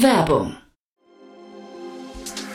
Werbung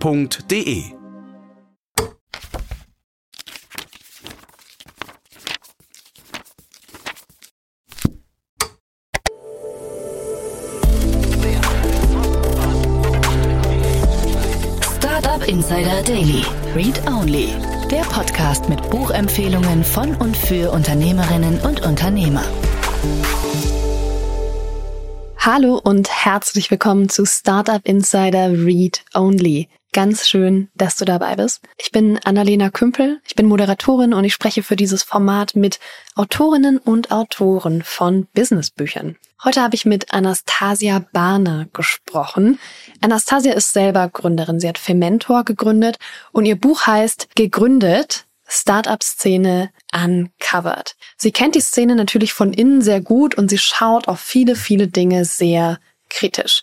f.de. Startup Insider Daily. Read Only. Der Podcast mit Buchempfehlungen von und für Unternehmerinnen und Unternehmer. Hallo und herzlich willkommen zu Startup Insider Read Only. Ganz schön, dass du dabei bist. Ich bin Annalena Kümpel, ich bin Moderatorin und ich spreche für dieses Format mit Autorinnen und Autoren von Businessbüchern. Heute habe ich mit Anastasia Barner gesprochen. Anastasia ist selber Gründerin. Sie hat Fementor gegründet und ihr Buch heißt Gegründet, Startup-Szene uncovered. Sie kennt die Szene natürlich von innen sehr gut und sie schaut auf viele, viele Dinge sehr kritisch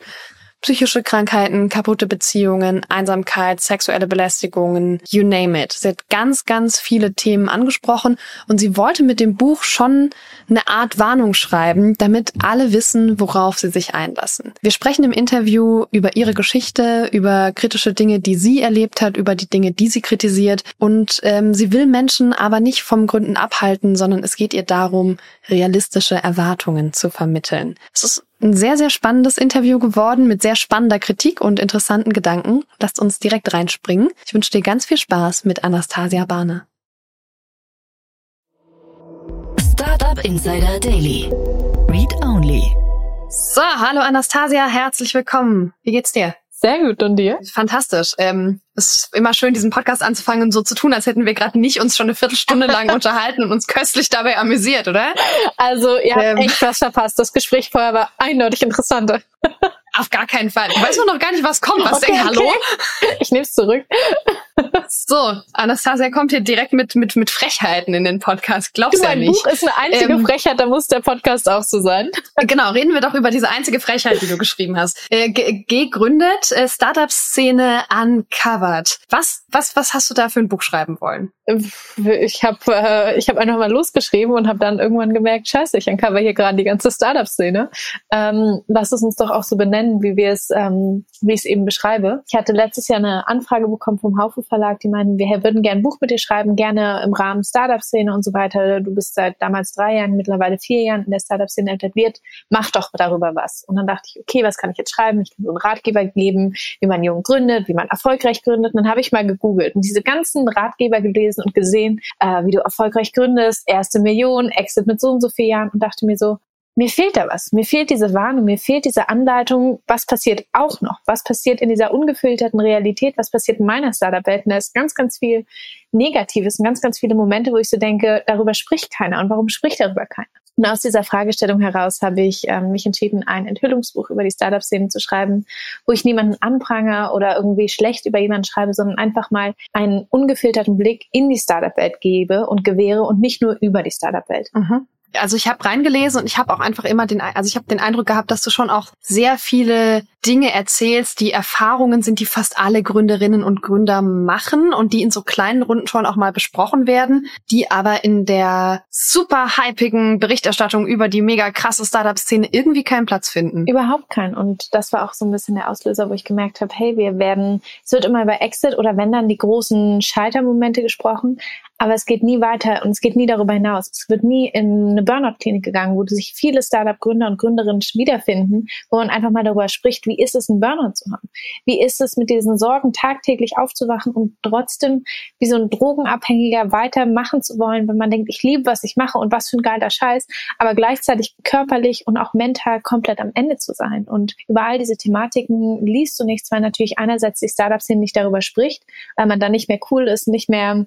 psychische Krankheiten, kaputte Beziehungen, Einsamkeit, sexuelle Belästigungen, you name it. Sie hat ganz, ganz viele Themen angesprochen und sie wollte mit dem Buch schon eine Art Warnung schreiben, damit alle wissen, worauf sie sich einlassen. Wir sprechen im Interview über ihre Geschichte, über kritische Dinge, die sie erlebt hat, über die Dinge, die sie kritisiert und ähm, sie will Menschen aber nicht vom Gründen abhalten, sondern es geht ihr darum, realistische Erwartungen zu vermitteln. Es ist ein sehr, sehr spannendes Interview geworden mit sehr spannender Kritik und interessanten Gedanken. Lasst uns direkt reinspringen. Ich wünsche dir ganz viel Spaß mit Anastasia Barner. Startup Insider Daily. Read Only. So, hallo Anastasia, herzlich willkommen. Wie geht's dir? Sehr gut, und dir? Fantastisch. Ähm, es ist immer schön, diesen Podcast anzufangen und so zu tun, als hätten wir gerade nicht uns schon eine Viertelstunde lang unterhalten und uns köstlich dabei amüsiert, oder? Also, ihr habt ähm, echt was verpasst. Das Gespräch vorher war eindeutig interessanter. Auf gar keinen Fall. Ich weiß noch gar nicht, was kommt. Was okay, denk, hallo? Okay. Ich nehme es zurück. So, Anastasia kommt hier direkt mit, mit, mit Frechheiten in den Podcast. Glaubst du ja nicht. Buch ist eine einzige ähm, Frechheit, da muss der Podcast auch so sein. Genau, reden wir doch über diese einzige Frechheit, die du geschrieben hast. Äh, gegründet, äh, Startup-Szene uncovered. Was, was, was hast du da für ein Buch schreiben wollen? Ich habe äh, ich hab einfach mal losgeschrieben und habe dann irgendwann gemerkt, scheiße, ich uncover hier gerade die ganze Startup-Szene. Ähm, lass es uns doch auch so benennen, wie wir es, ähm, wie ich es eben beschreibe. Ich hatte letztes Jahr eine Anfrage bekommen vom Haufe Verlag, die meinen, wir würden gerne ein Buch mit dir schreiben, gerne im Rahmen Startup-Szene und so weiter. Du bist seit damals drei Jahren, mittlerweile vier Jahren in der Startup-Szene etabliert. Mach doch darüber was. Und dann dachte ich, okay, was kann ich jetzt schreiben? Ich kann so einen Ratgeber geben, wie man jung gründet, wie man erfolgreich gründet. Und dann habe ich mal gegoogelt und diese ganzen Ratgeber gelesen und gesehen, äh, wie du erfolgreich gründest, erste Million, Exit mit so und so vier Jahren und dachte mir so, mir fehlt da was. Mir fehlt diese Warnung, mir fehlt diese Anleitung, was passiert auch noch, was passiert in dieser ungefilterten Realität, was passiert in meiner Startup-Welt. Und da ist ganz, ganz viel Negatives und ganz, ganz viele Momente, wo ich so denke, darüber spricht keiner. Und warum spricht darüber keiner? Und aus dieser Fragestellung heraus habe ich ähm, mich entschieden, ein Enthüllungsbuch über die Startup-Szene zu schreiben, wo ich niemanden anprange oder irgendwie schlecht über jemanden schreibe, sondern einfach mal einen ungefilterten Blick in die Startup-Welt gebe und gewähre und nicht nur über die Startup-Welt. Mhm also ich habe reingelesen und ich habe auch einfach immer den, also ich habe den Eindruck gehabt, dass du schon auch sehr viele Dinge erzählst, die Erfahrungen sind, die fast alle Gründerinnen und Gründer machen und die in so kleinen Runden schon auch mal besprochen werden, die aber in der super hypigen Berichterstattung über die mega krasse Startup-Szene irgendwie keinen Platz finden. Überhaupt keinen. Und das war auch so ein bisschen der Auslöser, wo ich gemerkt habe, hey, wir werden, es wird immer über Exit oder wenn dann die großen Scheitermomente gesprochen, aber es geht nie weiter und es geht nie darüber hinaus. Es wird nie in eine Burnout-Klinik gegangen, wo sich viele Startup-Gründer und Gründerinnen wiederfinden, wo man einfach mal darüber spricht, wie ist es, einen Burnout zu haben? Wie ist es, mit diesen Sorgen tagtäglich aufzuwachen und trotzdem wie so ein Drogenabhängiger weitermachen zu wollen, wenn man denkt, ich liebe, was ich mache und was für ein geiler Scheiß, aber gleichzeitig körperlich und auch mental komplett am Ende zu sein. Und über all diese Thematiken liest du nichts, weil natürlich einerseits die Startup-Szene nicht darüber spricht, weil man da nicht mehr cool ist, nicht mehr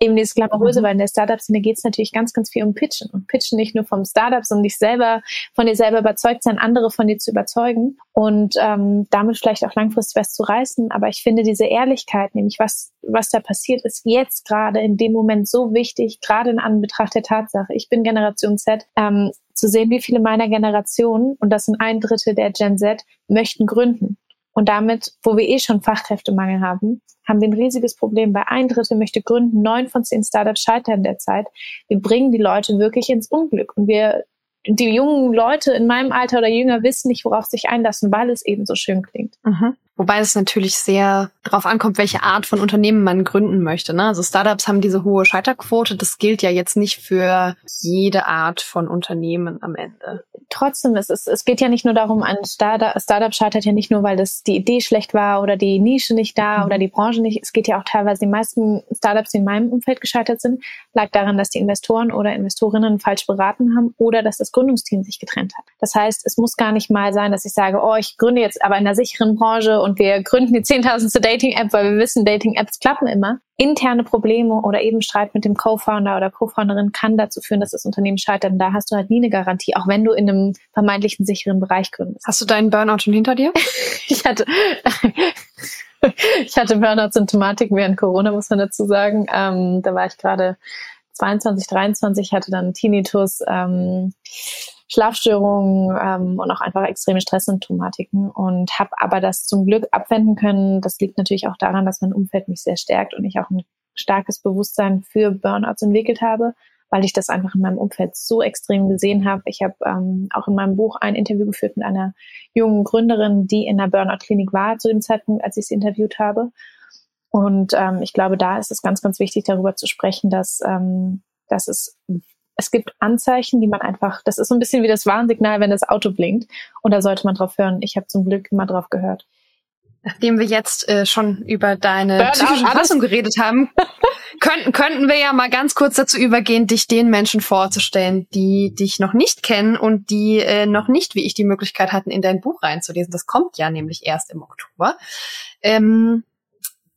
eben dieses Glamouröse, Mhm. weil in der Startup-Szene geht es natürlich ganz, ganz viel um Pitchen. Und Pitchen nicht nur vom Startup, sondern dich selber, von dir selber überzeugt sein, andere von dir zu überzeugen und ähm, damit vielleicht auch langfristig was zu reißen. Aber ich finde diese Ehrlichkeit, nämlich was, was da passiert, ist jetzt gerade in dem Moment so wichtig, gerade in Anbetracht der Tatsache. Ich bin Generation Z, ähm, zu sehen, wie viele meiner Generation, und das sind ein Drittel der Gen Z, möchten gründen. Und damit, wo wir eh schon Fachkräftemangel haben, haben wir ein riesiges Problem. Bei ein Drittel möchte gründen, neun von zehn Startups scheitern derzeit. Wir bringen die Leute wirklich ins Unglück. Und wir, die jungen Leute in meinem Alter oder jünger wissen nicht, worauf sich einlassen, weil es eben so schön klingt. Mhm. Wobei es natürlich sehr darauf ankommt, welche Art von Unternehmen man gründen möchte. Ne? Also Startups haben diese hohe Scheiterquote. Das gilt ja jetzt nicht für jede Art von Unternehmen am Ende. Trotzdem, es, ist, es geht ja nicht nur darum, ein Startup, Startup scheitert ja nicht nur, weil das die Idee schlecht war oder die Nische nicht da Mhm. oder die Branche nicht. Es geht ja auch teilweise, die meisten Startups, die in meinem Umfeld gescheitert sind, lag daran, dass die Investoren oder Investorinnen falsch beraten haben oder dass das Gründungsteam sich getrennt hat. Das heißt, es muss gar nicht mal sein, dass ich sage, oh, ich gründe jetzt aber in einer sicheren Branche und wir gründen die zehntausendste Dating-App, weil wir wissen, Dating-Apps klappen immer. Interne Probleme oder eben Streit mit dem Co-Founder oder Co-Founderin kann dazu führen, dass das Unternehmen scheitert. Und da hast du halt nie eine Garantie, auch wenn du in einem vermeintlichen sicheren Bereich gründest. Hast du deinen Burnout schon hinter dir? Ich hatte, ich hatte Burnout-Symptomatik während Corona, muss man dazu sagen. Ähm, da war ich gerade 22, 23, hatte dann Tinnitus, ähm, Schlafstörungen ähm, und auch einfach extreme Stresssymptomatiken und habe aber das zum Glück abwenden können. Das liegt natürlich auch daran, dass mein Umfeld mich sehr stärkt und ich auch ein starkes Bewusstsein für Burnouts entwickelt habe, weil ich das einfach in meinem Umfeld so extrem gesehen habe. Ich habe ähm, auch in meinem Buch ein Interview geführt mit einer jungen Gründerin, die in der Burnout-Klinik war zu dem Zeitpunkt, als ich sie interviewt habe. Und ähm, ich glaube, da ist es ganz, ganz wichtig, darüber zu sprechen, dass, ähm, dass es es gibt Anzeichen, die man einfach, das ist so ein bisschen wie das Warnsignal, wenn das Auto blinkt. Und da sollte man drauf hören. Ich habe zum Glück immer drauf gehört. Nachdem wir jetzt äh, schon über deine Burnout, psychische Verfassung geredet haben, könnten, könnten wir ja mal ganz kurz dazu übergehen, dich den Menschen vorzustellen, die dich noch nicht kennen und die äh, noch nicht, wie ich, die Möglichkeit hatten, in dein Buch reinzulesen. Das kommt ja nämlich erst im Oktober. Ähm,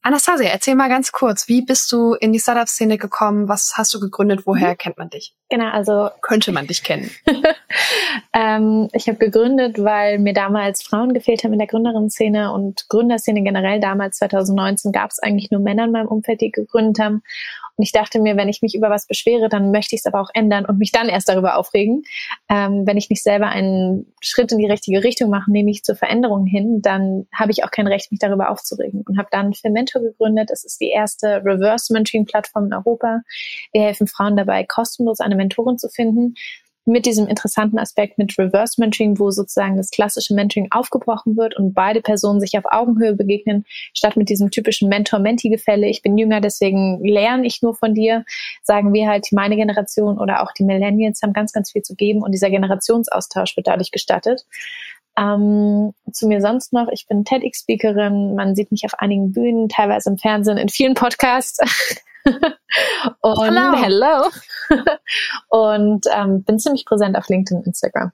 Anastasia, erzähl mal ganz kurz, wie bist du in die Startup-Szene gekommen? Was hast du gegründet? Woher kennt man dich? Genau, also Könnte man dich kennen? ähm, ich habe gegründet, weil mir damals Frauen gefehlt haben in der Gründerinnen-Szene und Gründerszene generell. Damals 2019 gab es eigentlich nur Männer in meinem Umfeld, die gegründet haben. Und ich dachte mir, wenn ich mich über was beschwere, dann möchte ich es aber auch ändern und mich dann erst darüber aufregen. Ähm, wenn ich nicht selber einen Schritt in die richtige Richtung mache, nämlich zur Veränderung hin, dann habe ich auch kein Recht, mich darüber aufzuregen. Und habe dann Fermentor gegründet. Das ist die erste Reverse-Mentoring-Plattform in Europa. Wir helfen Frauen dabei, kostenlos eine Mentorin zu finden mit diesem interessanten Aspekt mit Reverse Mentoring, wo sozusagen das klassische Mentoring aufgebrochen wird und beide Personen sich auf Augenhöhe begegnen, statt mit diesem typischen Mentor-Mentee-Gefälle. Ich bin jünger, deswegen lerne ich nur von dir. Sagen wir halt, meine Generation oder auch die Millennials haben ganz, ganz viel zu geben und dieser Generationsaustausch wird dadurch gestattet. Ähm, zu mir sonst noch, ich bin TEDx-Speakerin, man sieht mich auf einigen Bühnen, teilweise im Fernsehen, in vielen Podcasts. und Hello. hello. und ähm, bin ziemlich präsent auf LinkedIn und Instagram.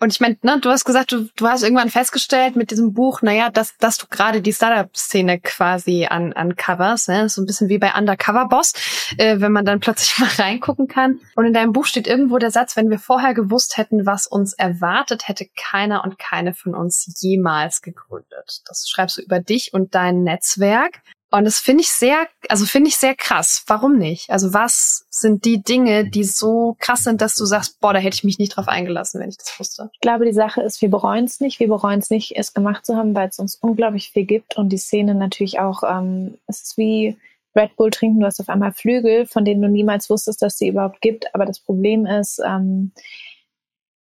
Und ich meine, ne, du hast gesagt, du, du hast irgendwann festgestellt mit diesem Buch, naja, dass, dass du gerade die Startup-Szene quasi an, an Covers, ne? so ein bisschen wie bei Undercover Boss, äh, wenn man dann plötzlich mal reingucken kann. Und in deinem Buch steht irgendwo der Satz, wenn wir vorher gewusst hätten, was uns erwartet, hätte keiner und keine von uns jemals gegründet. Das schreibst du über dich und dein Netzwerk. Und das finde ich sehr, also finde ich sehr krass. Warum nicht? Also was sind die Dinge, die so krass sind, dass du sagst, boah, da hätte ich mich nicht drauf eingelassen, wenn ich das wusste? Ich glaube, die Sache ist, wir bereuen es nicht. Wir bereuen es nicht, es gemacht zu haben, weil es uns unglaublich viel gibt und die Szene natürlich auch, ähm, es ist wie Red Bull trinken, du hast auf einmal Flügel, von denen du niemals wusstest, dass sie überhaupt gibt. Aber das Problem ist, ähm,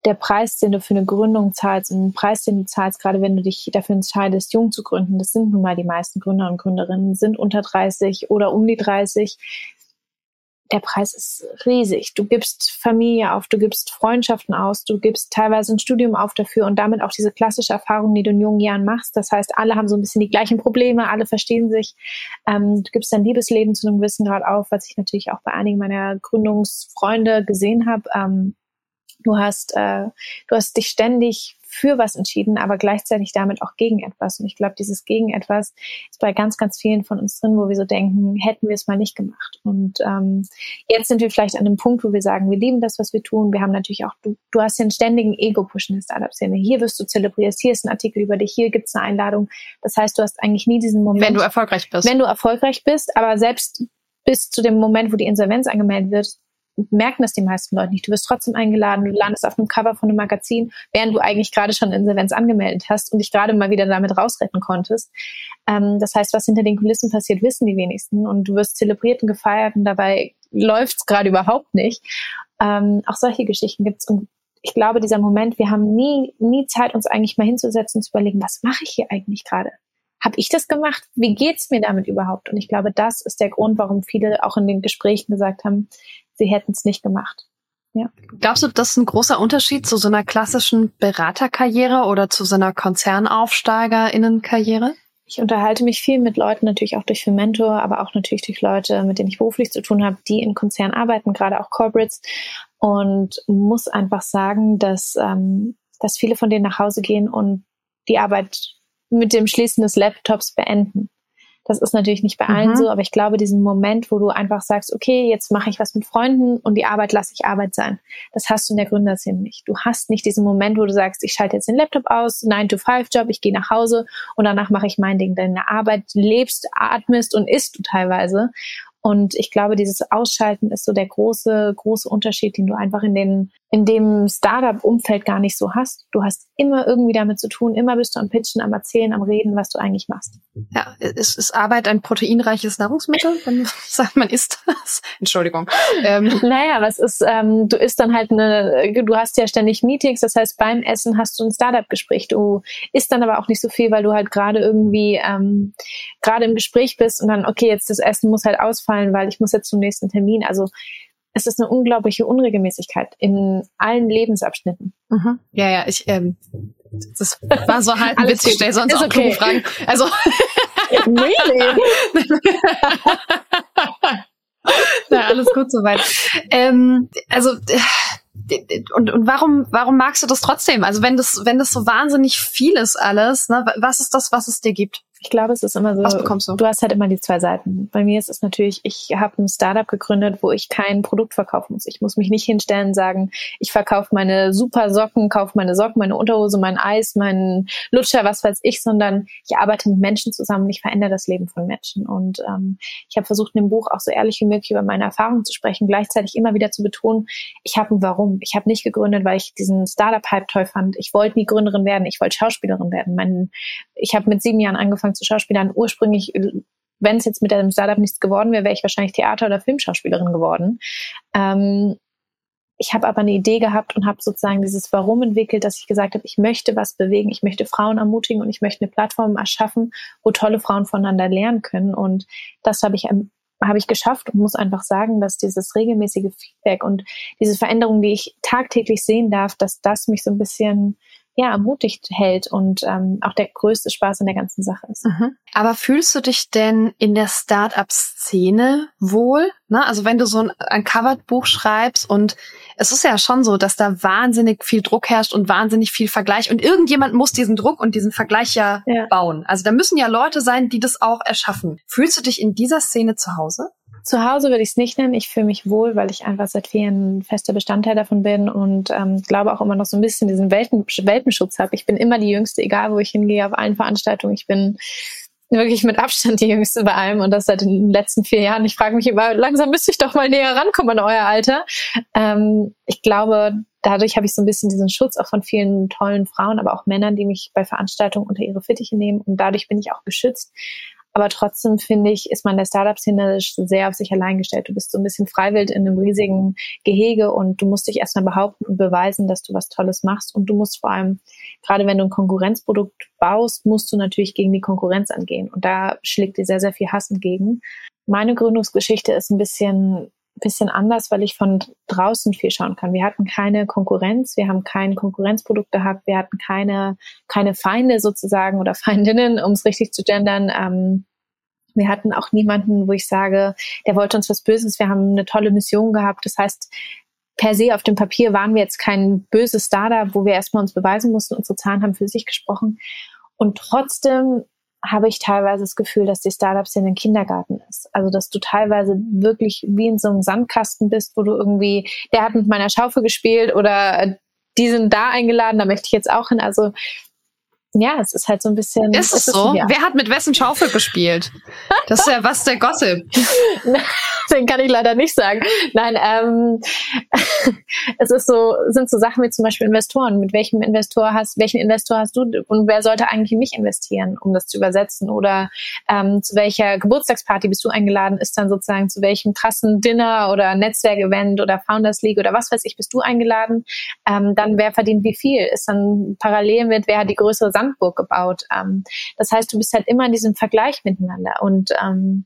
der Preis, den du für eine Gründung zahlst und den Preis, den du zahlst, gerade wenn du dich dafür entscheidest, jung zu gründen, das sind nun mal die meisten Gründer und Gründerinnen, sind unter 30 oder um die 30. Der Preis ist riesig. Du gibst Familie auf, du gibst Freundschaften aus, du gibst teilweise ein Studium auf dafür und damit auch diese klassische Erfahrung, die du in jungen Jahren machst. Das heißt, alle haben so ein bisschen die gleichen Probleme, alle verstehen sich. Ähm, du gibst dein Liebesleben zu einem gewissen Grad auf, was ich natürlich auch bei einigen meiner Gründungsfreunde gesehen habe. Ähm, Du hast, äh, du hast dich ständig für was entschieden, aber gleichzeitig damit auch gegen etwas. Und ich glaube, dieses gegen etwas ist bei ganz, ganz vielen von uns drin, wo wir so denken, hätten wir es mal nicht gemacht. Und ähm, jetzt sind wir vielleicht an einem Punkt, wo wir sagen, wir lieben das, was wir tun. Wir haben natürlich auch, du, du hast einen ständigen Ego-Push in der Startup-Szene. Hier wirst du zelebriert, hier ist ein Artikel über dich, hier gibt es eine Einladung. Das heißt, du hast eigentlich nie diesen Moment. Wenn du erfolgreich bist. Wenn du erfolgreich bist, aber selbst bis zu dem Moment, wo die Insolvenz angemeldet wird, merken das die meisten Leute nicht. Du wirst trotzdem eingeladen, du landest auf einem Cover von einem Magazin, während du eigentlich gerade schon Insolvenz angemeldet hast und dich gerade mal wieder damit rausretten konntest. Ähm, das heißt, was hinter den Kulissen passiert, wissen die wenigsten und du wirst zelebriert und gefeiert und dabei läuft's gerade überhaupt nicht. Ähm, auch solche Geschichten gibt's und ich glaube, dieser Moment, wir haben nie, nie Zeit, uns eigentlich mal hinzusetzen und zu überlegen, was mache ich hier eigentlich gerade? Habe ich das gemacht? Wie geht's mir damit überhaupt? Und ich glaube, das ist der Grund, warum viele auch in den Gesprächen gesagt haben, sie hätten es nicht gemacht. Ja. Glaubst du, das ist ein großer Unterschied zu so einer klassischen Beraterkarriere oder zu so einer Konzernaufsteigerinnenkarriere? Ich unterhalte mich viel mit Leuten, natürlich auch durch Mentor, aber auch natürlich durch Leute, mit denen ich beruflich zu tun habe, die in Konzernen arbeiten, gerade auch Corporates. Und muss einfach sagen, dass, ähm, dass viele von denen nach Hause gehen und die Arbeit mit dem Schließen des Laptops beenden. Das ist natürlich nicht bei allen mhm. so, aber ich glaube, diesen Moment, wo du einfach sagst, okay, jetzt mache ich was mit Freunden und die Arbeit lasse ich Arbeit sein, das hast du in der Gründerszene nicht. Du hast nicht diesen Moment, wo du sagst, ich schalte jetzt den Laptop aus, 9-to-5-Job, ich gehe nach Hause und danach mache ich mein Ding. Deine Arbeit lebst, atmest und isst du teilweise. Und ich glaube, dieses Ausschalten ist so der große, große Unterschied, den du einfach in den in dem Startup-Umfeld gar nicht so hast. Du hast immer irgendwie damit zu tun, immer bist du am Pitchen, am Erzählen, am Reden, was du eigentlich machst. Ja, ist, ist Arbeit ein proteinreiches Nahrungsmittel, man sagt, man isst das? Entschuldigung. Ähm. Naja, was ist, ähm, du isst dann halt eine, du hast ja ständig Meetings, das heißt, beim Essen hast du ein Startup-Gespräch. Du isst dann aber auch nicht so viel, weil du halt gerade irgendwie ähm, gerade im Gespräch bist und dann, okay, jetzt das Essen muss halt ausfallen, weil ich muss jetzt zum nächsten Termin. Also es ist eine unglaubliche Unregelmäßigkeit in allen Lebensabschnitten. Mhm. Ja, ja, ich, ähm, das war so halt ein Witz, ich stelle sonst ist auch okay. Fragen. Also. really? Na, alles gut soweit. Ähm, also, und, und warum, warum magst du das trotzdem? Also wenn das, wenn das so wahnsinnig viel ist alles, ne, was ist das, was es dir gibt? Ich glaube, es ist immer so. Was bekommst du? Du hast halt immer die zwei Seiten. Bei mir ist es natürlich, ich habe ein Startup gegründet, wo ich kein Produkt verkaufen muss. Ich muss mich nicht hinstellen und sagen, ich verkaufe meine super Socken, kaufe meine Socken, meine Unterhose, mein Eis, meinen Lutscher, was weiß ich, sondern ich arbeite mit Menschen zusammen. Ich verändere das Leben von Menschen. Und ähm, ich habe versucht, in dem Buch auch so ehrlich wie möglich über meine Erfahrungen zu sprechen, gleichzeitig immer wieder zu betonen, ich habe ein Warum. Ich habe nicht gegründet, weil ich diesen Startup-Hype toll fand. Ich wollte nie Gründerin werden. Ich wollte Schauspielerin werden. Mein, ich habe mit sieben Jahren angefangen, angefangen zu Schauspielern. Ursprünglich, wenn es jetzt mit einem Startup nichts geworden wäre, wäre ich wahrscheinlich Theater- oder Filmschauspielerin geworden. Ähm, ich habe aber eine Idee gehabt und habe sozusagen dieses Warum entwickelt, dass ich gesagt habe, ich möchte was bewegen, ich möchte Frauen ermutigen und ich möchte eine Plattform erschaffen, wo tolle Frauen voneinander lernen können. Und das habe ich habe ich geschafft und muss einfach sagen, dass dieses regelmäßige Feedback und diese Veränderungen, die ich tagtäglich sehen darf, dass das mich so ein bisschen ja, ermutigt hält und ähm, auch der größte Spaß in der ganzen Sache ist. Mhm. Aber fühlst du dich denn in der Start-up-Szene wohl? Ne? Also wenn du so ein, ein Covered-Buch schreibst und es ist ja schon so, dass da wahnsinnig viel Druck herrscht und wahnsinnig viel Vergleich und irgendjemand muss diesen Druck und diesen Vergleich ja, ja. bauen. Also da müssen ja Leute sein, die das auch erschaffen. Fühlst du dich in dieser Szene zu Hause? Zu Hause würde ich es nicht nennen. Ich fühle mich wohl, weil ich einfach seit vier Jahren fester Bestandteil davon bin und ähm, glaube auch immer noch so ein bisschen diesen Welpen Welpenschutz habe. Ich bin immer die Jüngste, egal wo ich hingehe, auf allen Veranstaltungen. Ich bin wirklich mit Abstand die Jüngste bei allem und das seit den letzten vier Jahren. Ich frage mich immer, langsam müsste ich doch mal näher rankommen an euer Alter. Ähm, ich glaube, dadurch habe ich so ein bisschen diesen Schutz auch von vielen tollen Frauen, aber auch Männern, die mich bei Veranstaltungen unter ihre Fittiche nehmen und dadurch bin ich auch geschützt. Aber trotzdem finde ich, ist man der Startup-Szene sehr auf sich allein gestellt. Du bist so ein bisschen freiwillig in einem riesigen Gehege und du musst dich erstmal behaupten und beweisen, dass du was Tolles machst. Und du musst vor allem, gerade wenn du ein Konkurrenzprodukt baust, musst du natürlich gegen die Konkurrenz angehen. Und da schlägt dir sehr, sehr viel Hass entgegen. Meine Gründungsgeschichte ist ein bisschen bisschen anders, weil ich von draußen viel schauen kann. Wir hatten keine Konkurrenz, wir haben kein Konkurrenzprodukt gehabt, wir hatten keine, keine Feinde sozusagen oder Feindinnen, um es richtig zu gendern. Ähm, wir hatten auch niemanden, wo ich sage, der wollte uns was Böses. Wir haben eine tolle Mission gehabt. Das heißt, per se auf dem Papier waren wir jetzt kein böses Startup, wo wir erstmal uns beweisen mussten. Unsere Zahlen haben für sich gesprochen. Und trotzdem habe ich teilweise das Gefühl, dass die Startups in den Kindergarten ist. Also, dass du teilweise wirklich wie in so einem Sandkasten bist, wo du irgendwie, der hat mit meiner Schaufel gespielt oder die sind da eingeladen, da möchte ich jetzt auch hin. Also, ja, es ist halt so ein bisschen. Ist es so? Ja. Wer hat mit wessen Schaufel gespielt? Das ist ja was der Gossip. Den kann ich leider nicht sagen. Nein, ähm, es ist so, sind so Sachen wie zum Beispiel Investoren. Mit welchem Investor hast, welchen Investor hast du und wer sollte eigentlich in mich investieren, um das zu übersetzen? Oder ähm, zu welcher Geburtstagsparty bist du eingeladen? Ist dann sozusagen zu welchem krassen Dinner oder Netzwerkevent oder Founders League oder was weiß ich, bist du eingeladen? Ähm, dann wer verdient wie viel? Ist dann parallel mit, wer hat die größere Sandburg gebaut? Ähm, das heißt, du bist halt immer in diesem Vergleich miteinander und ähm,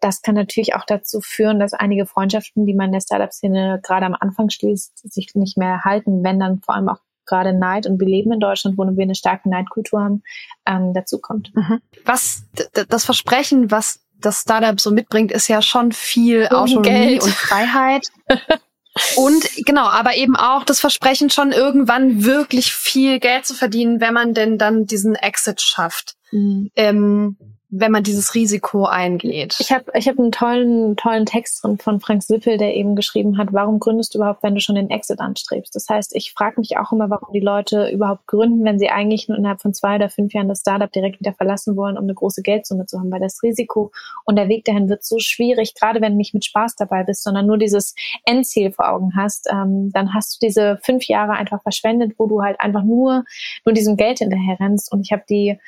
das kann natürlich auch dazu führen, dass einige Freundschaften, die man in der Startup-Szene gerade am Anfang schließt, sich nicht mehr halten, wenn dann vor allem auch gerade Neid und wir leben in Deutschland, wo wir eine starke Neidkultur haben, ähm, dazu kommt. Mhm. Was das Versprechen, was das Startup so mitbringt, ist ja schon viel Autonomie und Freiheit. und genau, aber eben auch das Versprechen, schon irgendwann wirklich viel Geld zu verdienen, wenn man denn dann diesen Exit schafft. Mhm. Ähm, wenn man dieses Risiko eingeht. Ich habe ich hab einen tollen, tollen Text drin von Frank Sippel, der eben geschrieben hat, warum gründest du überhaupt, wenn du schon den Exit anstrebst? Das heißt, ich frage mich auch immer, warum die Leute überhaupt gründen, wenn sie eigentlich nur innerhalb von zwei oder fünf Jahren das Startup direkt wieder verlassen wollen, um eine große Geldsumme zu haben, weil das Risiko und der Weg dahin wird so schwierig, gerade wenn du nicht mit Spaß dabei bist, sondern nur dieses Endziel vor Augen hast, ähm, dann hast du diese fünf Jahre einfach verschwendet, wo du halt einfach nur, nur diesem Geld hinterher rennst. Und ich habe die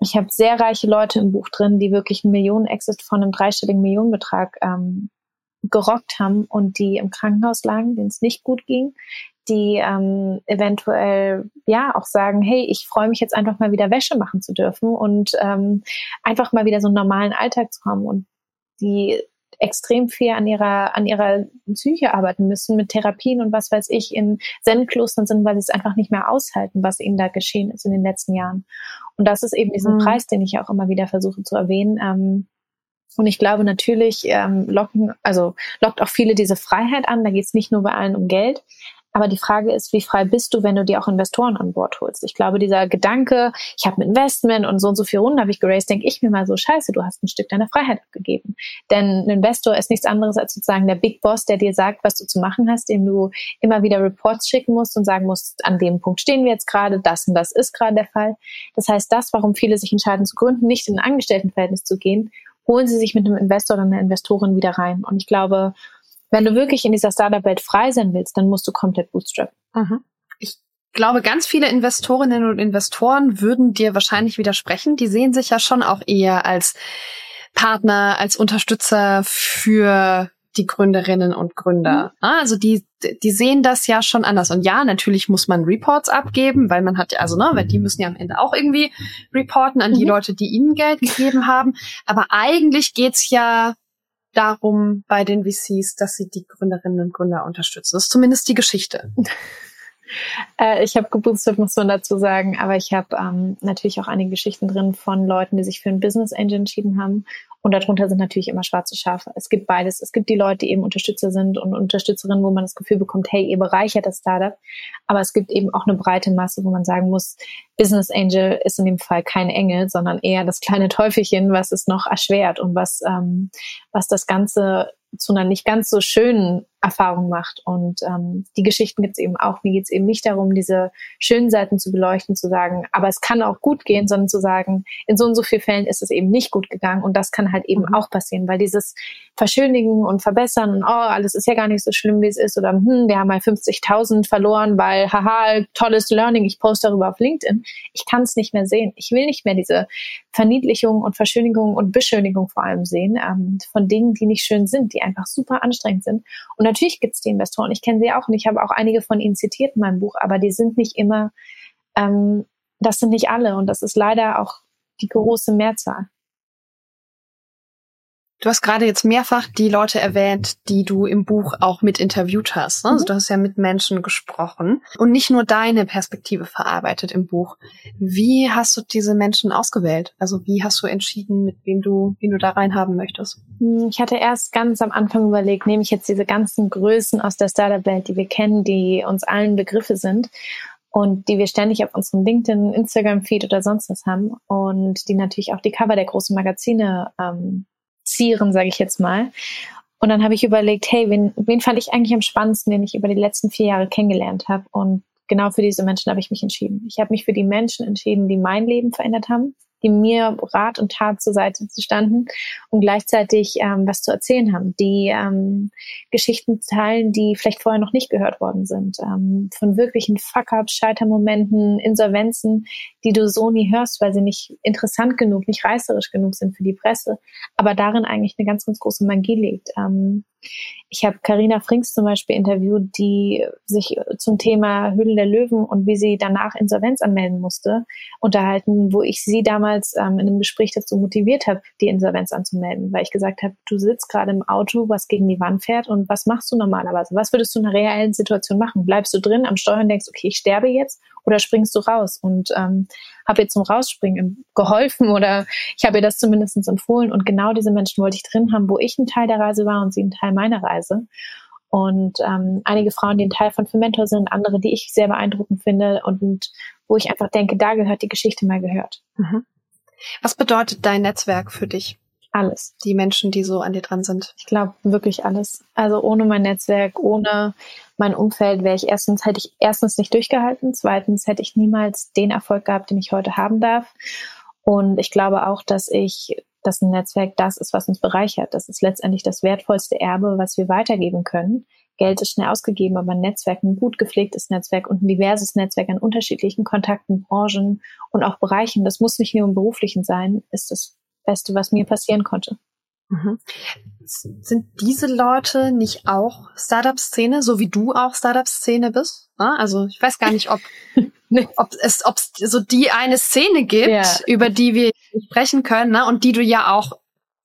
ich habe sehr reiche Leute im Buch drin, die wirklich einen Millionen-Exit von einem dreistelligen Millionenbetrag ähm, gerockt haben und die im Krankenhaus lagen, denen es nicht gut ging, die ähm, eventuell ja auch sagen, hey, ich freue mich jetzt einfach mal wieder Wäsche machen zu dürfen und ähm, einfach mal wieder so einen normalen Alltag zu haben. Und die extrem viel an ihrer, an ihrer Psyche arbeiten müssen, mit Therapien und was weiß ich, in Zen-Klostern sind, weil sie es einfach nicht mehr aushalten, was ihnen da geschehen ist in den letzten Jahren. Und das ist eben diesen mhm. Preis, den ich auch immer wieder versuche zu erwähnen. Ähm, und ich glaube natürlich ähm, locken, also lockt auch viele diese Freiheit an. Da geht es nicht nur bei allen um Geld, aber die Frage ist, wie frei bist du, wenn du dir auch Investoren an Bord holst? Ich glaube, dieser Gedanke, ich habe ein Investment und so und so viel Runden habe ich geraced, denke ich mir mal so, scheiße, du hast ein Stück deiner Freiheit abgegeben. Denn ein Investor ist nichts anderes als sozusagen der Big Boss, der dir sagt, was du zu machen hast, dem du immer wieder Reports schicken musst und sagen musst, an dem Punkt stehen wir jetzt gerade, das und das ist gerade der Fall. Das heißt, das, warum viele sich entscheiden zu gründen, nicht in ein Angestelltenverhältnis zu gehen, holen sie sich mit einem Investor oder einer Investorin wieder rein. Und ich glaube, wenn du wirklich in dieser Startup-Welt frei sein willst, dann musst du komplett bootstrappen. Mhm. Ich glaube, ganz viele Investorinnen und Investoren würden dir wahrscheinlich widersprechen. Die sehen sich ja schon auch eher als Partner, als Unterstützer für die Gründerinnen und Gründer. Mhm. Also die, die sehen das ja schon anders. Und ja, natürlich muss man Reports abgeben, weil man hat ja, also ne, weil die müssen ja am Ende auch irgendwie reporten an die mhm. Leute, die ihnen Geld gegeben haben. Aber eigentlich geht's ja darum bei den VCs, dass sie die Gründerinnen und Gründer unterstützen. Das ist zumindest die Geschichte. Äh, ich habe gebootstrapped, muss man dazu sagen, aber ich habe ähm, natürlich auch einige Geschichten drin von Leuten, die sich für ein Business Angel entschieden haben und darunter sind natürlich immer schwarze Schafe. Es gibt beides. Es gibt die Leute, die eben Unterstützer sind und Unterstützerinnen, wo man das Gefühl bekommt, hey, ihr bereichert das Startup. Aber es gibt eben auch eine breite Masse, wo man sagen muss, Business Angel ist in dem Fall kein Engel, sondern eher das kleine Teufelchen, was es noch erschwert und was, ähm, was das Ganze zu einer nicht ganz so schönen Erfahrung macht. Und ähm, die Geschichten gibt es eben auch. Mir geht es eben nicht darum, diese schönen Seiten zu beleuchten, zu sagen, aber es kann auch gut gehen, sondern zu sagen, in so und so vielen Fällen ist es eben nicht gut gegangen und das kann halt eben mhm. auch passieren, weil dieses Verschönigen und Verbessern und oh, alles ist ja gar nicht so schlimm, wie es ist oder hm, wir haben mal 50.000 verloren, weil haha, tolles Learning, ich poste darüber auf LinkedIn. Ich kann es nicht mehr sehen. Ich will nicht mehr diese Verniedlichung und Verschönigung und Beschönigung vor allem sehen ähm, von Dingen, die nicht schön sind, die einfach super anstrengend sind. Und natürlich gibt es die Investoren. Ich kenne sie auch und ich habe auch einige von ihnen zitiert in meinem Buch, aber die sind nicht immer, ähm, das sind nicht alle und das ist leider auch die große Mehrzahl. Du hast gerade jetzt mehrfach die Leute erwähnt, die du im Buch auch mit interviewt hast. Ne? Also mhm. du hast ja mit Menschen gesprochen und nicht nur deine Perspektive verarbeitet im Buch. Wie hast du diese Menschen ausgewählt? Also wie hast du entschieden, mit wem du, wen du da reinhaben möchtest? Hm, ich hatte erst ganz am Anfang überlegt, nehme ich jetzt diese ganzen Größen aus der Startup-Welt, die wir kennen, die uns allen Begriffe sind und die wir ständig auf unserem LinkedIn, Instagram-Feed oder sonst was haben und die natürlich auch die Cover der großen Magazine ähm, zieren, sage ich jetzt mal. Und dann habe ich überlegt, hey, wen, wen fand ich eigentlich am spannendsten, den ich über die letzten vier Jahre kennengelernt habe. Und genau für diese Menschen habe ich mich entschieden. Ich habe mich für die Menschen entschieden, die mein Leben verändert haben, die mir Rat und Tat zur Seite standen und gleichzeitig ähm, was zu erzählen haben, die ähm, Geschichten teilen, die vielleicht vorher noch nicht gehört worden sind, ähm, von wirklichen Fuck-ups, Scheitermomenten, Insolvenzen, die du so nie hörst, weil sie nicht interessant genug, nicht reißerisch genug sind für die Presse, aber darin eigentlich eine ganz, ganz große Magie liegt. Ähm, ich habe Karina Frings zum Beispiel interviewt, die sich zum Thema Höhle der Löwen und wie sie danach Insolvenz anmelden musste, unterhalten, wo ich sie damals ähm, in einem Gespräch dazu motiviert habe, die Insolvenz anzumelden, weil ich gesagt habe, du sitzt gerade im Auto, was gegen die Wand fährt und was machst du normalerweise? Was würdest du in einer reellen Situation machen? Bleibst du drin am Steuer und denkst, okay, ich sterbe jetzt oder springst du raus? Und ähm, habe ihr zum Rausspringen geholfen oder ich habe ihr das zumindest empfohlen. Und genau diese Menschen wollte ich drin haben, wo ich ein Teil der Reise war und sie ein Teil meiner Reise. Und ähm, einige Frauen, die ein Teil von Fermentor sind, andere, die ich sehr beeindruckend finde und, und wo ich einfach denke, da gehört die Geschichte mal gehört. Mhm. Was bedeutet dein Netzwerk für dich? Alles. Die Menschen, die so an dir dran sind. Ich glaube wirklich alles. Also ohne mein Netzwerk, ohne mein Umfeld wäre ich erstens, hätte ich erstens nicht durchgehalten, zweitens hätte ich niemals den Erfolg gehabt, den ich heute haben darf. Und ich glaube auch, dass ich, dass ein Netzwerk das ist, was uns bereichert. Das ist letztendlich das wertvollste Erbe, was wir weitergeben können. Geld ist schnell ausgegeben, aber ein Netzwerk, ein gut gepflegtes Netzwerk und ein diverses Netzwerk an unterschiedlichen Kontakten, Branchen und auch Bereichen, das muss nicht nur im beruflichen sein, ist das Beste, was mir passieren konnte. Mhm. Sind diese Leute nicht auch Startup-Szene, so wie du auch Startup-Szene bist? Also ich weiß gar nicht, ob, ob es ob es so die eine Szene gibt, ja. über die wir sprechen können ne? und die du ja auch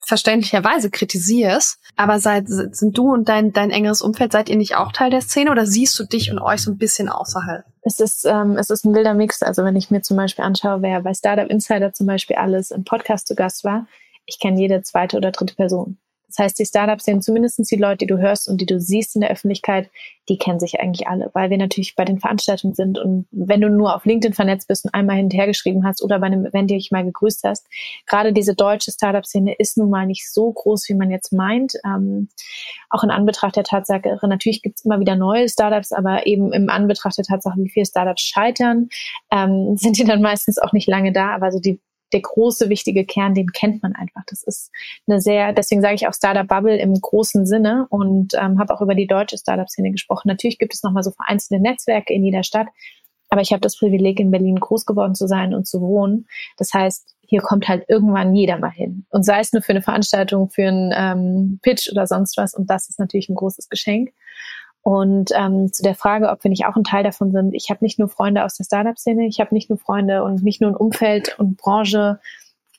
verständlicherweise kritisierst. Aber seid, sind du und dein, dein engeres Umfeld, seid ihr nicht auch Teil der Szene oder siehst du dich und euch so ein bisschen außerhalb? Es ist, ähm, es ist ein wilder Mix. Also wenn ich mir zum Beispiel anschaue, wer bei Startup Insider zum Beispiel alles im Podcast zu Gast war, ich kenne jede zweite oder dritte Person. Das heißt, die Startups sind zumindest die Leute, die du hörst und die du siehst in der Öffentlichkeit, die kennen sich eigentlich alle, weil wir natürlich bei den Veranstaltungen sind und wenn du nur auf LinkedIn vernetzt bist und einmal hinterhergeschrieben hast oder bei einem Event dich mal gegrüßt hast, gerade diese deutsche Startup-Szene ist nun mal nicht so groß, wie man jetzt meint. Ähm, auch in Anbetracht der Tatsache, natürlich gibt es immer wieder neue Startups, aber eben im Anbetracht der Tatsache, wie viele Startups scheitern, ähm, sind die dann meistens auch nicht lange da. Aber so die der große, wichtige Kern, den kennt man einfach. Das ist eine sehr, deswegen sage ich auch Startup Bubble im großen Sinne und ähm, habe auch über die deutsche Startup-Szene gesprochen. Natürlich gibt es nochmal so vereinzelte Netzwerke in jeder Stadt, aber ich habe das Privileg, in Berlin groß geworden zu sein und zu wohnen. Das heißt, hier kommt halt irgendwann jeder mal hin. Und sei es nur für eine Veranstaltung, für einen ähm, Pitch oder sonst was. Und das ist natürlich ein großes Geschenk. Und ähm, zu der Frage, ob wir nicht auch ein Teil davon sind, ich habe nicht nur Freunde aus der Startup-Szene, ich habe nicht nur Freunde und nicht nur ein Umfeld und Branche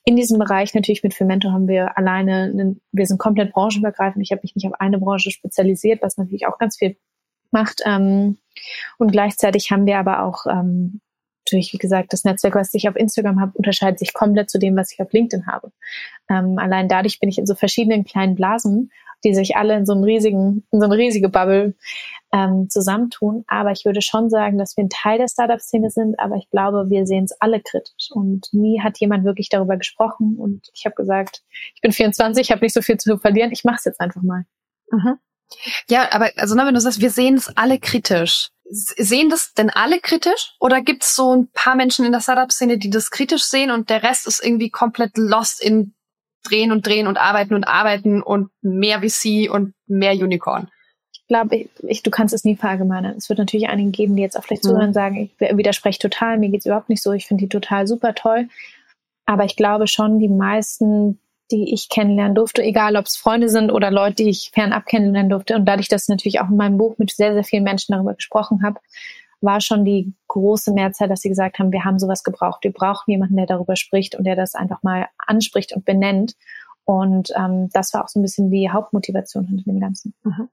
in diesem Bereich. Natürlich mit Femento haben wir alleine, einen, wir sind komplett branchenübergreifend. Ich habe mich nicht auf eine Branche spezialisiert, was natürlich auch ganz viel macht. Ähm, und gleichzeitig haben wir aber auch ähm, natürlich, wie gesagt, das Netzwerk, was ich auf Instagram habe, unterscheidet sich komplett zu dem, was ich auf LinkedIn habe. Ähm, allein dadurch bin ich in so verschiedenen kleinen Blasen die sich alle in so einem riesigen, in so eine riesige Bubble ähm, zusammentun. Aber ich würde schon sagen, dass wir ein Teil der Startup-Szene sind, aber ich glaube, wir sehen es alle kritisch. Und nie hat jemand wirklich darüber gesprochen. Und ich habe gesagt, ich bin 24, ich habe nicht so viel zu verlieren, ich mache es jetzt einfach mal. Mhm. Ja, aber also wenn du sagst, wir sehen es alle kritisch. Sehen das denn alle kritisch? Oder gibt es so ein paar Menschen in der Startup-Szene, die das kritisch sehen und der Rest ist irgendwie komplett lost in drehen und drehen und arbeiten und arbeiten und mehr VC und mehr Unicorn. Ich glaube, du kannst es nie verallgemeinern. Es wird natürlich einigen geben, die jetzt auch vielleicht mhm. zuhören und sagen, ich widerspreche total, mir geht's überhaupt nicht so, ich finde die total super toll. Aber ich glaube schon, die meisten, die ich kennenlernen durfte, egal ob es Freunde sind oder Leute, die ich fernab kennenlernen durfte, und dadurch, dass ich natürlich auch in meinem Buch mit sehr, sehr vielen Menschen darüber gesprochen habe, war schon die große Mehrzahl, dass sie gesagt haben, wir haben sowas gebraucht. Wir brauchen jemanden, der darüber spricht und der das einfach mal anspricht und benennt. Und ähm, das war auch so ein bisschen die Hauptmotivation hinter dem Ganzen. Mhm.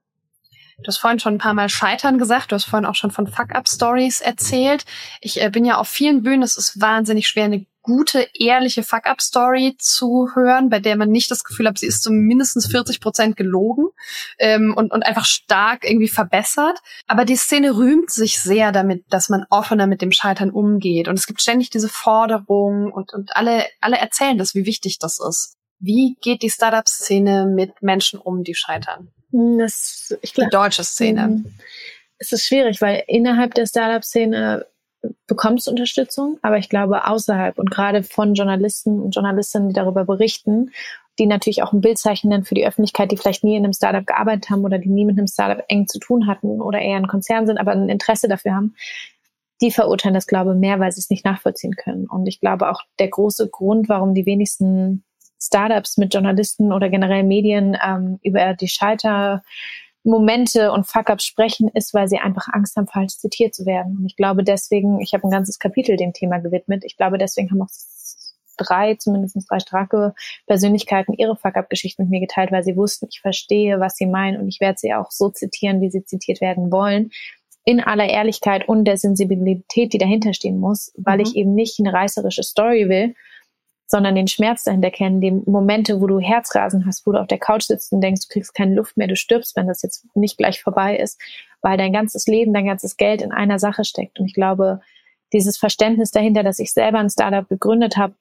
Du hast vorhin schon ein paar Mal Scheitern gesagt. Du hast vorhin auch schon von Fuck-Up-Stories erzählt. Ich äh, bin ja auf vielen Bühnen. Es ist wahnsinnig schwer, eine gute, ehrliche Fuck-Up-Story zu hören, bei der man nicht das Gefühl hat, sie ist zumindest 40 Prozent gelogen ähm, und, und einfach stark irgendwie verbessert. Aber die Szene rühmt sich sehr damit, dass man offener mit dem Scheitern umgeht. Und es gibt ständig diese Forderungen und, und alle, alle erzählen das, wie wichtig das ist. Wie geht die Startup-Szene mit Menschen um, die scheitern? Hm, das, ich glaub, die deutsche Szene. Hm, es ist schwierig, weil innerhalb der Startup-Szene bekommst Unterstützung, aber ich glaube außerhalb und gerade von Journalisten und Journalistinnen, die darüber berichten, die natürlich auch ein Bild zeichnen für die Öffentlichkeit, die vielleicht nie in einem Startup gearbeitet haben oder die nie mit einem Startup eng zu tun hatten oder eher ein Konzern sind, aber ein Interesse dafür haben, die verurteilen das, glaube ich, mehr, weil sie es nicht nachvollziehen können. Und ich glaube auch der große Grund, warum die wenigsten Startups mit Journalisten oder generell Medien ähm, über die Scheiter Momente und Fuck-ups sprechen, ist, weil sie einfach Angst haben, falsch zitiert zu werden. Und ich glaube deswegen, ich habe ein ganzes Kapitel dem Thema gewidmet. Ich glaube deswegen haben auch drei, zumindest drei starke Persönlichkeiten ihre Fuck-up-Geschichten mit mir geteilt, weil sie wussten, ich verstehe, was sie meinen und ich werde sie auch so zitieren, wie sie zitiert werden wollen. In aller Ehrlichkeit und der Sensibilität, die dahinter stehen muss, weil mhm. ich eben nicht eine reißerische Story will, sondern den Schmerz dahinter kennen, die Momente, wo du Herzrasen hast, wo du auf der Couch sitzt und denkst, du kriegst keine Luft mehr, du stirbst, wenn das jetzt nicht gleich vorbei ist, weil dein ganzes Leben, dein ganzes Geld in einer Sache steckt. Und ich glaube, dieses Verständnis dahinter, dass ich selber ein Startup gegründet habe,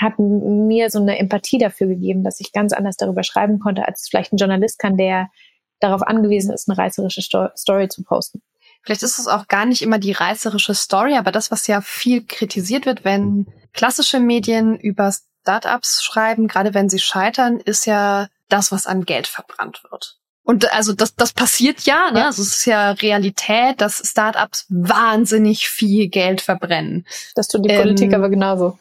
hat mir so eine Empathie dafür gegeben, dass ich ganz anders darüber schreiben konnte, als vielleicht ein Journalist kann, der darauf angewiesen ist, eine reißerische Story zu posten. Vielleicht ist es auch gar nicht immer die reißerische Story, aber das, was ja viel kritisiert wird, wenn klassische Medien über Startups schreiben, gerade wenn sie scheitern, ist ja das, was an Geld verbrannt wird. Und also das, das passiert ja, ne? Also es ist ja Realität, dass Startups wahnsinnig viel Geld verbrennen. Das tut die Politik ähm, aber genauso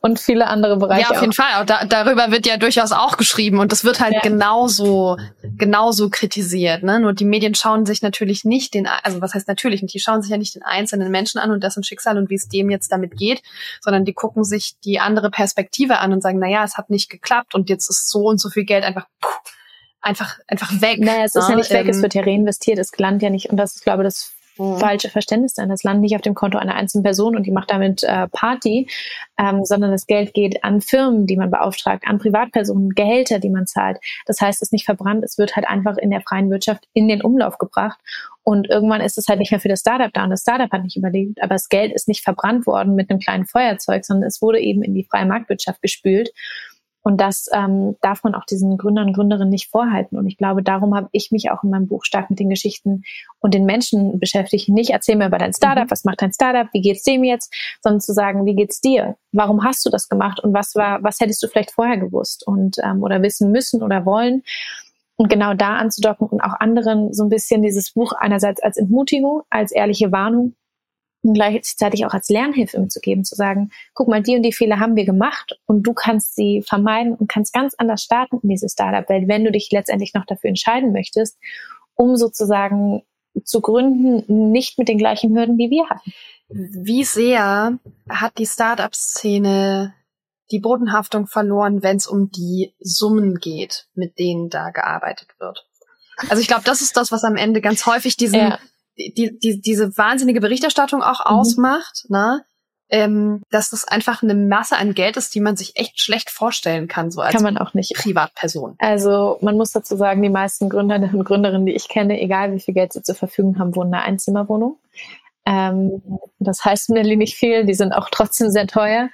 und viele andere Bereiche. Ja, auf jeden Fall. Auch da, darüber wird ja durchaus auch geschrieben und das wird halt ja. genauso, genauso kritisiert. Ne? Nur die Medien schauen sich natürlich nicht den, also was heißt natürlich nicht, die schauen sich ja nicht den einzelnen Menschen an und dessen Schicksal und wie es dem jetzt damit geht, sondern die gucken sich die andere Perspektive an und sagen, na ja, es hat nicht geklappt und jetzt ist so und so viel Geld einfach einfach einfach weg. Naja, es ist ja ne? nicht weg, ähm, es wird ja reinvestiert, es gelandet ja nicht und das ist glaube ich das mhm. falsche Verständnis sein. Das landet nicht auf dem Konto einer einzelnen Person und die macht damit äh, Party, ähm, sondern das Geld geht an Firmen, die man beauftragt, an Privatpersonen, Gehälter, die man zahlt. Das heißt, es ist nicht verbrannt, es wird halt einfach in der freien Wirtschaft in den Umlauf gebracht. Und irgendwann ist es halt nicht mehr für das Startup da und das Startup hat nicht überlebt. Aber das Geld ist nicht verbrannt worden mit einem kleinen Feuerzeug, sondern es wurde eben in die freie Marktwirtschaft gespült. Und das ähm, darf man auch diesen Gründern und Gründerinnen nicht vorhalten. Und ich glaube, darum habe ich mich auch in meinem Buch stark mit den Geschichten und den Menschen beschäftigt. Nicht erzähl mir über dein Startup, mhm. was macht dein Startup, wie geht's dem jetzt, sondern zu sagen, wie geht's dir? Warum hast du das gemacht und was war, was hättest du vielleicht vorher gewusst und ähm, oder wissen müssen oder wollen? Und genau da anzudocken und auch anderen so ein bisschen dieses Buch einerseits als Entmutigung, als ehrliche Warnung und gleichzeitig auch als Lernhilfe mitzugeben, zu sagen, guck mal, die und die Fehler haben wir gemacht und du kannst sie vermeiden und kannst ganz anders starten in diese Startup-Welt, wenn du dich letztendlich noch dafür entscheiden möchtest, um sozusagen zu gründen, nicht mit den gleichen Hürden, die wir hatten. Wie sehr hat die Startup-Szene die Bodenhaftung verloren, wenn es um die Summen geht, mit denen da gearbeitet wird? Also ich glaube, das ist das, was am Ende ganz häufig diesen ja die, die, diese wahnsinnige Berichterstattung auch mhm. ausmacht, ne? Ähm, dass das einfach eine Masse an Geld ist, die man sich echt schlecht vorstellen kann, so als kann man auch nicht. Privatperson. Also man muss dazu sagen, die meisten Gründerinnen und Gründerinnen, die ich kenne, egal wie viel Geld sie zur Verfügung haben, wohnen in einer Einzimmerwohnung. Ähm, das heißt Berlin nicht viel, die sind auch trotzdem sehr teuer.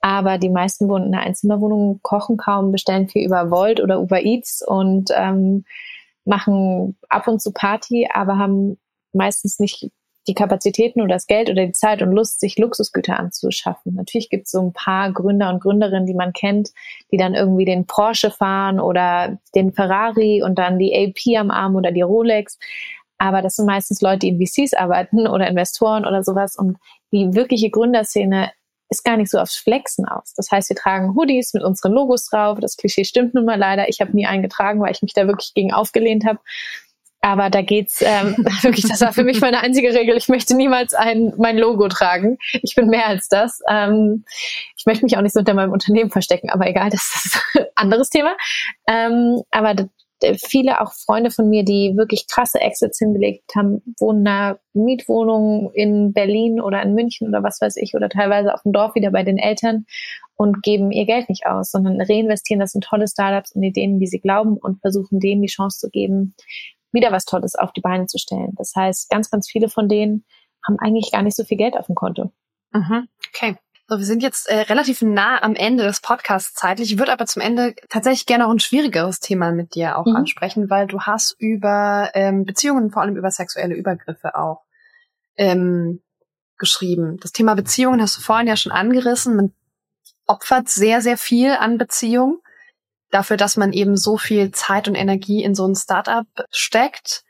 Aber die meisten wohnen in einer Einzimmerwohnung, kochen kaum, bestellen viel über Volt oder Uber Eats und ähm, machen ab und zu Party, aber haben meistens nicht die Kapazitäten oder das Geld oder die Zeit und Lust, sich Luxusgüter anzuschaffen. Natürlich gibt es so ein paar Gründer und Gründerinnen, die man kennt, die dann irgendwie den Porsche fahren oder den Ferrari und dann die AP am Arm oder die Rolex. Aber das sind meistens Leute, die in VCs arbeiten oder Investoren oder sowas. Und die wirkliche Gründerszene ist gar nicht so aufs Flexen aus. Das heißt, wir tragen Hoodies mit unseren Logos drauf. Das Klischee stimmt nun mal leider. Ich habe nie eingetragen, weil ich mich da wirklich gegen aufgelehnt habe Aber da geht's ähm, wirklich, das war für mich meine einzige Regel. Ich möchte niemals ein mein Logo tragen. Ich bin mehr als das. Ähm, ich möchte mich auch nicht so unter meinem Unternehmen verstecken, aber egal, das ist ein anderes Thema. Ähm, aber viele auch Freunde von mir, die wirklich krasse Exits hingelegt haben, wohnen in einer Mietwohnung in Berlin oder in München oder was weiß ich oder teilweise auf dem Dorf wieder bei den Eltern und geben ihr Geld nicht aus, sondern reinvestieren das in tolle Startups und Ideen, die sie glauben und versuchen denen die Chance zu geben, wieder was Tolles auf die Beine zu stellen. Das heißt, ganz, ganz viele von denen haben eigentlich gar nicht so viel Geld auf dem Konto. Mhm. Okay. So, wir sind jetzt äh, relativ nah am Ende des Podcasts zeitlich. Ich würde aber zum Ende tatsächlich gerne auch ein schwierigeres Thema mit dir auch mhm. ansprechen, weil du hast über ähm, Beziehungen, vor allem über sexuelle Übergriffe auch ähm, geschrieben. Das Thema Beziehungen hast du vorhin ja schon angerissen. Man opfert sehr, sehr viel an Beziehungen dafür, dass man eben so viel Zeit und Energie in so ein Startup steckt.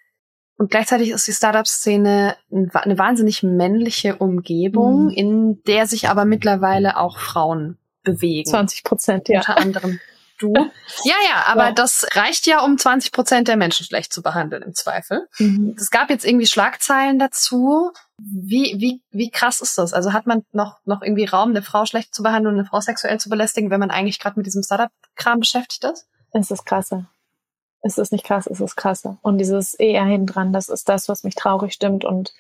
Und gleichzeitig ist die Startup-Szene eine wahnsinnig männliche Umgebung, mhm. in der sich aber mittlerweile auch Frauen bewegen. 20 Prozent, ja. Unter anderem du. Ja, ja, aber ja. das reicht ja, um 20 Prozent der Menschen schlecht zu behandeln, im Zweifel. Mhm. Es gab jetzt irgendwie Schlagzeilen dazu. Wie, wie, wie krass ist das? Also hat man noch, noch irgendwie Raum, eine Frau schlecht zu behandeln und eine Frau sexuell zu belästigen, wenn man eigentlich gerade mit diesem Startup-Kram beschäftigt ist? Es ist krasser ist es nicht krass, ist es krasser. Und dieses eher hin dran, das ist das, was mich traurig stimmt und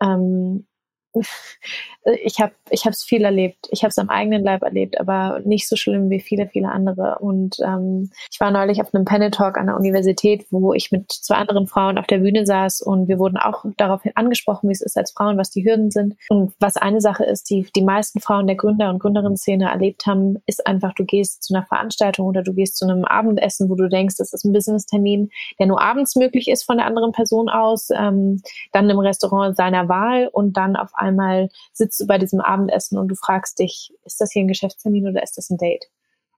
ähm, ich habe ich es viel erlebt. Ich habe es am eigenen Leib erlebt, aber nicht so schlimm wie viele, viele andere. Und ähm, ich war neulich auf einem Panel Talk an der Universität, wo ich mit zwei anderen Frauen auf der Bühne saß und wir wurden auch darauf angesprochen, wie es ist als Frauen, was die Hürden sind. Und was eine Sache ist, die die meisten Frauen der Gründer- und Gründerinnen-Szene erlebt haben, ist einfach, du gehst zu einer Veranstaltung oder du gehst zu einem Abendessen, wo du denkst, das ist ein Business-Termin, der nur abends möglich ist von der anderen Person aus, ähm, dann im Restaurant seiner Wahl und dann auf sitzt du bei diesem Abendessen und du fragst dich, ist das hier ein Geschäftstermin oder ist das ein Date?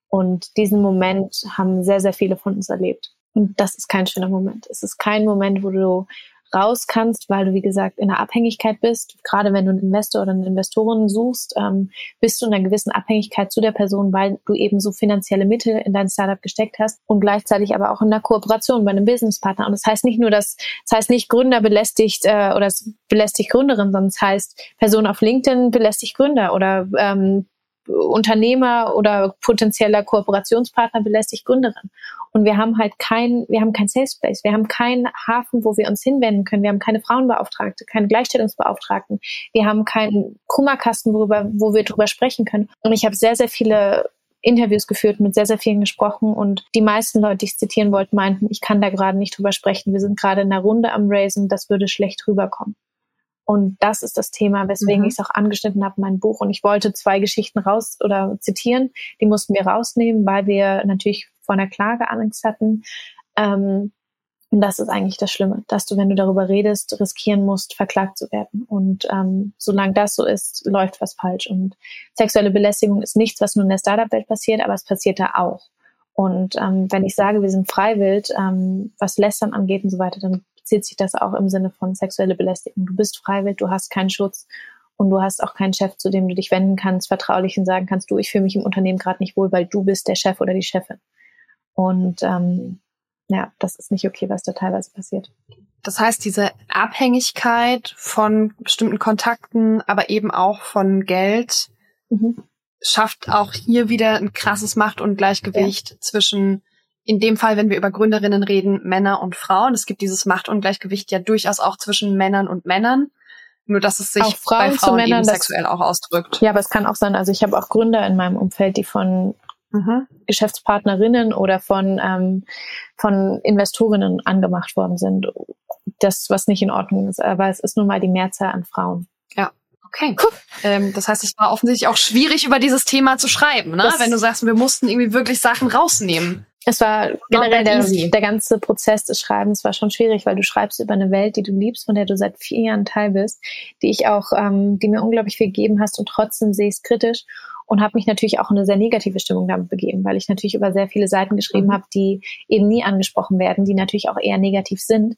Und diesen Moment haben sehr, sehr viele von uns erlebt. Und das ist kein schöner Moment. Es ist kein Moment, wo du raus kannst, weil du, wie gesagt, in der Abhängigkeit bist. Gerade wenn du einen Investor oder eine Investorin suchst, ähm, bist du in einer gewissen Abhängigkeit zu der Person, weil du eben so finanzielle Mittel in dein Startup gesteckt hast und gleichzeitig aber auch in einer Kooperation bei einem Businesspartner. Und das heißt nicht nur, dass, das heißt nicht Gründer belästigt äh, oder es belästigt Gründerin, sondern es heißt Person auf LinkedIn belästigt Gründer oder ähm, Unternehmer oder potenzieller Kooperationspartner belästigt Gründerin. Und wir haben halt kein, wir haben kein Safe Space, wir haben keinen Hafen, wo wir uns hinwenden können, wir haben keine Frauenbeauftragte, keine Gleichstellungsbeauftragten, wir haben keinen Kummerkasten, worüber, wo wir drüber sprechen können. Und ich habe sehr, sehr viele Interviews geführt, mit sehr, sehr vielen gesprochen und die meisten Leute, die ich zitieren wollte, meinten, ich kann da gerade nicht drüber sprechen. Wir sind gerade in der Runde am Raisen, das würde schlecht rüberkommen. Und das ist das Thema, weswegen mhm. ich es auch angeschnitten habe in meinem Buch. Und ich wollte zwei Geschichten raus oder zitieren. Die mussten wir rausnehmen, weil wir natürlich vor einer Klage Angst hatten. Ähm, und das ist eigentlich das Schlimme, dass du, wenn du darüber redest, riskieren musst, verklagt zu werden. Und ähm, solange das so ist, läuft was falsch. Und sexuelle Belästigung ist nichts, was nur in der Startup-Welt passiert, aber es passiert da auch. Und ähm, wenn ich sage, wir sind freiwillig, ähm, was Lästern angeht und so weiter, dann bezieht sich das auch im Sinne von sexuelle Belästigung. Du bist freiwillig, du hast keinen Schutz und du hast auch keinen Chef, zu dem du dich wenden kannst, vertraulich und sagen kannst, du, ich fühle mich im Unternehmen gerade nicht wohl, weil du bist der Chef oder die Chefin. Und ähm, ja, das ist nicht okay, was da teilweise passiert. Das heißt, diese Abhängigkeit von bestimmten Kontakten, aber eben auch von Geld, mhm. schafft auch hier wieder ein krasses Machtungleichgewicht ja. zwischen in dem Fall, wenn wir über Gründerinnen reden, Männer und Frauen. Es gibt dieses Machtungleichgewicht ja durchaus auch zwischen Männern und Männern. Nur dass es sich auch Frauen bei Frauen Männern, eben sexuell das, auch ausdrückt. Ja, aber es kann auch sein, also ich habe auch Gründer in meinem Umfeld, die von mhm. Geschäftspartnerinnen oder von, ähm, von Investorinnen angemacht worden sind. Das, was nicht in Ordnung ist. Aber es ist nun mal die Mehrzahl an Frauen. Ja. Okay. Ähm, das heißt, es war offensichtlich auch schwierig, über dieses Thema zu schreiben, ne? Wenn du sagst, wir mussten irgendwie wirklich Sachen rausnehmen. Es war generell der, der, ganze Prozess des Schreibens war schon schwierig, weil du schreibst über eine Welt, die du liebst, von der du seit vier Jahren Teil bist, die ich auch, ähm, die mir unglaublich viel gegeben hast und trotzdem sehe ich es kritisch und habe mich natürlich auch in eine sehr negative Stimmung damit begeben, weil ich natürlich über sehr viele Seiten geschrieben mhm. habe, die eben nie angesprochen werden, die natürlich auch eher negativ sind.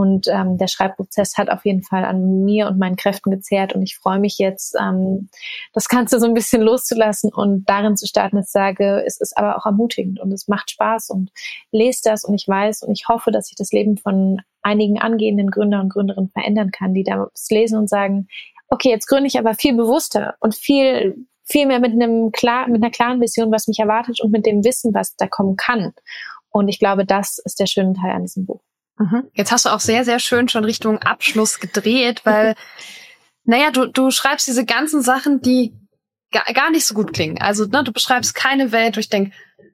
Und ähm, der Schreibprozess hat auf jeden Fall an mir und meinen Kräften gezehrt. Und ich freue mich jetzt, ähm, das Ganze so ein bisschen loszulassen und darin zu starten, dass ich sage, es ist aber auch ermutigend und es macht Spaß und lest das und ich weiß und ich hoffe, dass ich das Leben von einigen angehenden Gründer und Gründerinnen verändern kann, die das lesen und sagen, okay, jetzt gründe ich aber viel bewusster und viel viel mehr mit einem klar, mit einer klaren Vision, was mich erwartet und mit dem Wissen, was da kommen kann. Und ich glaube, das ist der schöne Teil an diesem Buch. Mhm. Jetzt hast du auch sehr, sehr schön schon Richtung Abschluss gedreht, weil, naja, du, du schreibst diese ganzen Sachen, die gar, gar nicht so gut klingen. Also, ne, du beschreibst keine Welt, wo ich denke,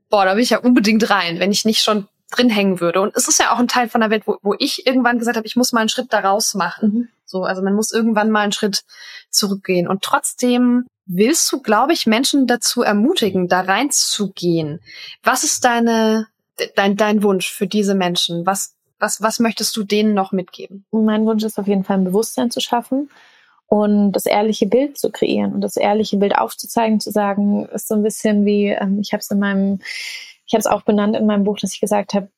boah, da will ich ja unbedingt rein, wenn ich nicht schon drin hängen würde. Und es ist ja auch ein Teil von der Welt, wo, wo ich irgendwann gesagt habe, ich muss mal einen Schritt daraus machen. Mhm. So, also man muss irgendwann mal einen Schritt zurückgehen. Und trotzdem willst du, glaube ich, Menschen dazu ermutigen, da reinzugehen. Was ist deine, dein, dein Wunsch für diese Menschen? Was, was, was möchtest du denen noch mitgeben? Mein Wunsch ist auf jeden Fall ein Bewusstsein zu schaffen und das ehrliche Bild zu kreieren und das ehrliche Bild aufzuzeigen, zu sagen, ist so ein bisschen wie, ähm, ich habe es in meinem, ich habe es auch benannt in meinem Buch, dass ich gesagt habe,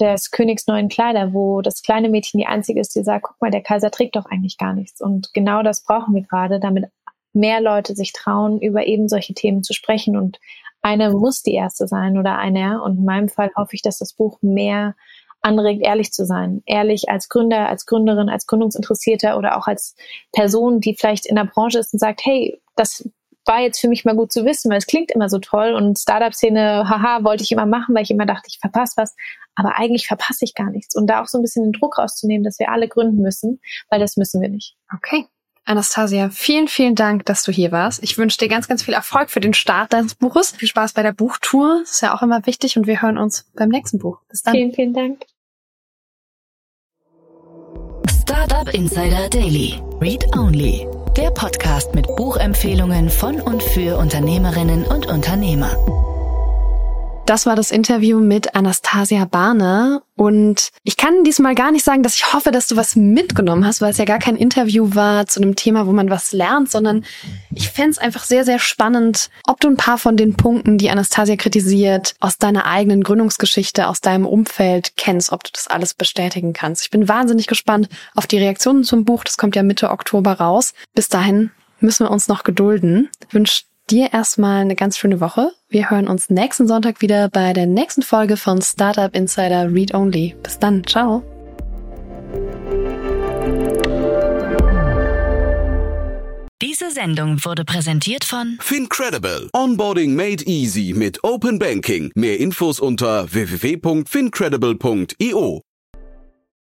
des Königs neuen Kleider, wo das kleine Mädchen die einzige ist, die sagt, guck mal, der Kaiser trägt doch eigentlich gar nichts. Und genau das brauchen wir gerade, damit mehr Leute sich trauen, über eben solche Themen zu sprechen. Und eine muss die erste sein oder einer. Und in meinem Fall hoffe ich, dass das Buch mehr anregt, ehrlich zu sein. Ehrlich als Gründer, als Gründerin, als Gründungsinteressierter oder auch als Person, die vielleicht in der Branche ist und sagt, hey, das war jetzt für mich mal gut zu wissen, weil es klingt immer so toll und Startup-Szene, haha, wollte ich immer machen, weil ich immer dachte, ich verpasse was, aber eigentlich verpasse ich gar nichts. Und da auch so ein bisschen den Druck rauszunehmen, dass wir alle gründen müssen, weil das müssen wir nicht. Okay. Anastasia, vielen, vielen Dank, dass du hier warst. Ich wünsche dir ganz, ganz viel Erfolg für den Start deines Buches. Viel Spaß bei der Buchtour. Das ist ja auch immer wichtig und wir hören uns beim nächsten Buch. Bis dann. Vielen, vielen Dank. Startup Insider Daily. Read Only. Der Podcast mit Buchempfehlungen von und für Unternehmerinnen und Unternehmer. Das war das Interview mit Anastasia Barner. Und ich kann diesmal gar nicht sagen, dass ich hoffe, dass du was mitgenommen hast, weil es ja gar kein Interview war zu einem Thema, wo man was lernt, sondern ich fände es einfach sehr, sehr spannend, ob du ein paar von den Punkten, die Anastasia kritisiert, aus deiner eigenen Gründungsgeschichte, aus deinem Umfeld kennst, ob du das alles bestätigen kannst. Ich bin wahnsinnig gespannt auf die Reaktionen zum Buch. Das kommt ja Mitte Oktober raus. Bis dahin müssen wir uns noch gedulden. Ich wünsche dir erstmal eine ganz schöne Woche. Wir hören uns nächsten Sonntag wieder bei der nächsten Folge von Startup Insider Read Only. Bis dann, ciao. Diese Sendung wurde präsentiert von Fincredible. Onboarding made easy mit Open Banking. Mehr Infos unter www.fincredible.io.